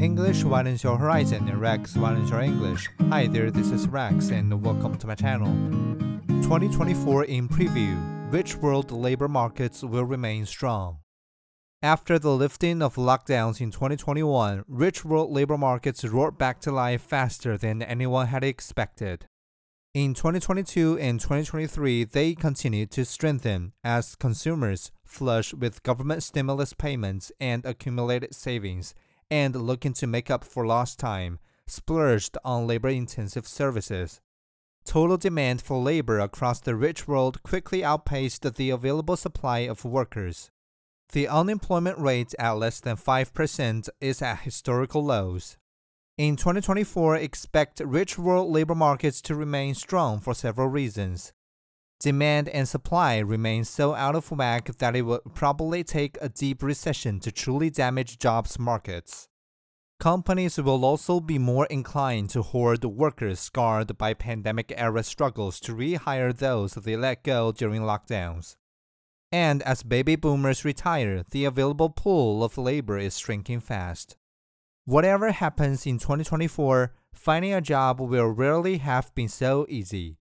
English widens your horizon and Rex widens your English. Hi there, this is Rex and welcome to my channel. 2024 in preview, which world labor markets will remain strong? After the lifting of lockdowns in 2021, rich world labor markets roared back to life faster than anyone had expected. In 2022 and 2023, they continued to strengthen as consumers, flush with government stimulus payments and accumulated savings, and looking to make up for lost time, splurged on labor intensive services. Total demand for labor across the rich world quickly outpaced the available supply of workers. The unemployment rate at less than 5% is at historical lows. In 2024, expect rich world labor markets to remain strong for several reasons. Demand and supply remain so out of whack that it would probably take a deep recession to truly damage jobs markets. Companies will also be more inclined to hoard workers scarred by pandemic era struggles to rehire those they let go during lockdowns. And as baby boomers retire, the available pool of labor is shrinking fast. Whatever happens in 2024, finding a job will rarely have been so easy.